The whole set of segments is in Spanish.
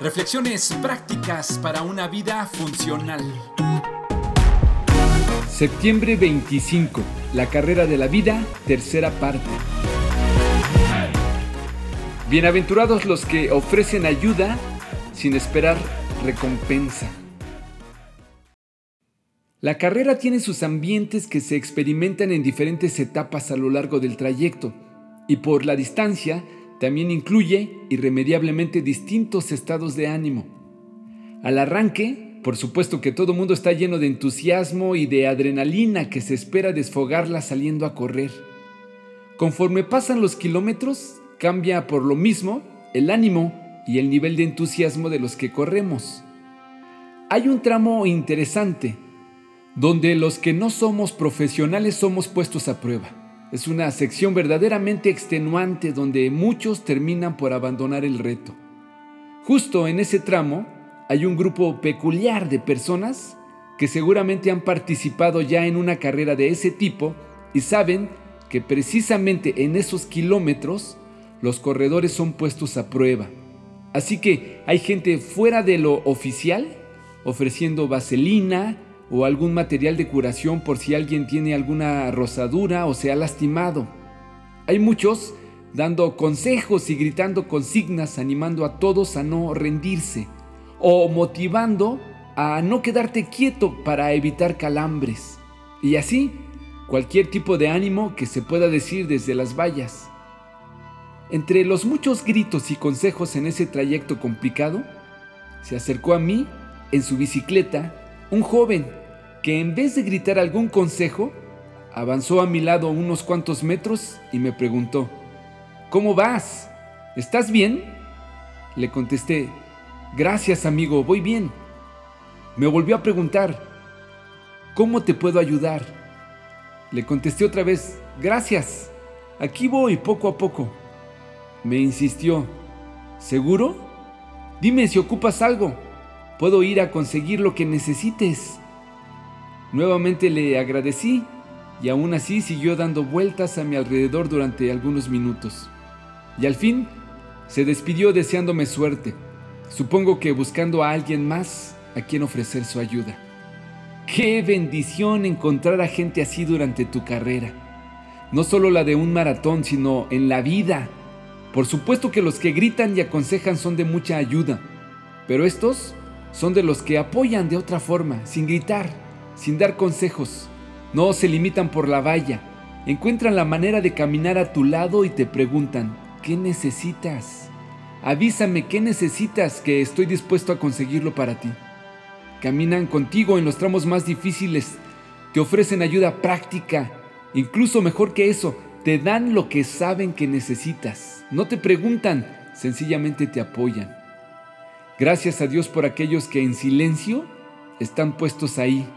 Reflexiones prácticas para una vida funcional. Septiembre 25. La carrera de la vida, tercera parte. Bienaventurados los que ofrecen ayuda sin esperar recompensa. La carrera tiene sus ambientes que se experimentan en diferentes etapas a lo largo del trayecto y por la distancia también incluye irremediablemente distintos estados de ánimo. Al arranque, por supuesto que todo mundo está lleno de entusiasmo y de adrenalina que se espera desfogarla saliendo a correr. Conforme pasan los kilómetros, cambia por lo mismo el ánimo y el nivel de entusiasmo de los que corremos. Hay un tramo interesante, donde los que no somos profesionales somos puestos a prueba. Es una sección verdaderamente extenuante donde muchos terminan por abandonar el reto. Justo en ese tramo hay un grupo peculiar de personas que seguramente han participado ya en una carrera de ese tipo y saben que precisamente en esos kilómetros los corredores son puestos a prueba. Así que hay gente fuera de lo oficial ofreciendo vaselina, o algún material de curación por si alguien tiene alguna rosadura o se ha lastimado. Hay muchos dando consejos y gritando consignas animando a todos a no rendirse o motivando a no quedarte quieto para evitar calambres. Y así, cualquier tipo de ánimo que se pueda decir desde las vallas. Entre los muchos gritos y consejos en ese trayecto complicado, se acercó a mí en su bicicleta un joven que en vez de gritar algún consejo, avanzó a mi lado unos cuantos metros y me preguntó, ¿Cómo vas? ¿Estás bien? Le contesté, Gracias amigo, voy bien. Me volvió a preguntar, ¿Cómo te puedo ayudar? Le contesté otra vez, Gracias, aquí voy poco a poco. Me insistió, ¿seguro? Dime si ocupas algo. Puedo ir a conseguir lo que necesites. Nuevamente le agradecí y aún así siguió dando vueltas a mi alrededor durante algunos minutos. Y al fin se despidió deseándome suerte, supongo que buscando a alguien más a quien ofrecer su ayuda. Qué bendición encontrar a gente así durante tu carrera. No solo la de un maratón, sino en la vida. Por supuesto que los que gritan y aconsejan son de mucha ayuda, pero estos son de los que apoyan de otra forma, sin gritar, sin dar consejos. No se limitan por la valla. Encuentran la manera de caminar a tu lado y te preguntan, ¿qué necesitas? Avísame qué necesitas que estoy dispuesto a conseguirlo para ti. Caminan contigo en los tramos más difíciles, te ofrecen ayuda práctica, incluso mejor que eso, te dan lo que saben que necesitas. No te preguntan, sencillamente te apoyan. Gracias a Dios por aquellos que en silencio están puestos ahí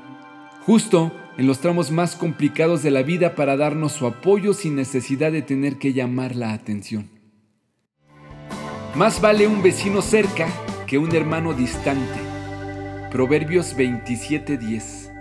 justo en los tramos más complicados de la vida para darnos su apoyo sin necesidad de tener que llamar la atención. Más vale un vecino cerca que un hermano distante. Proverbios 27:10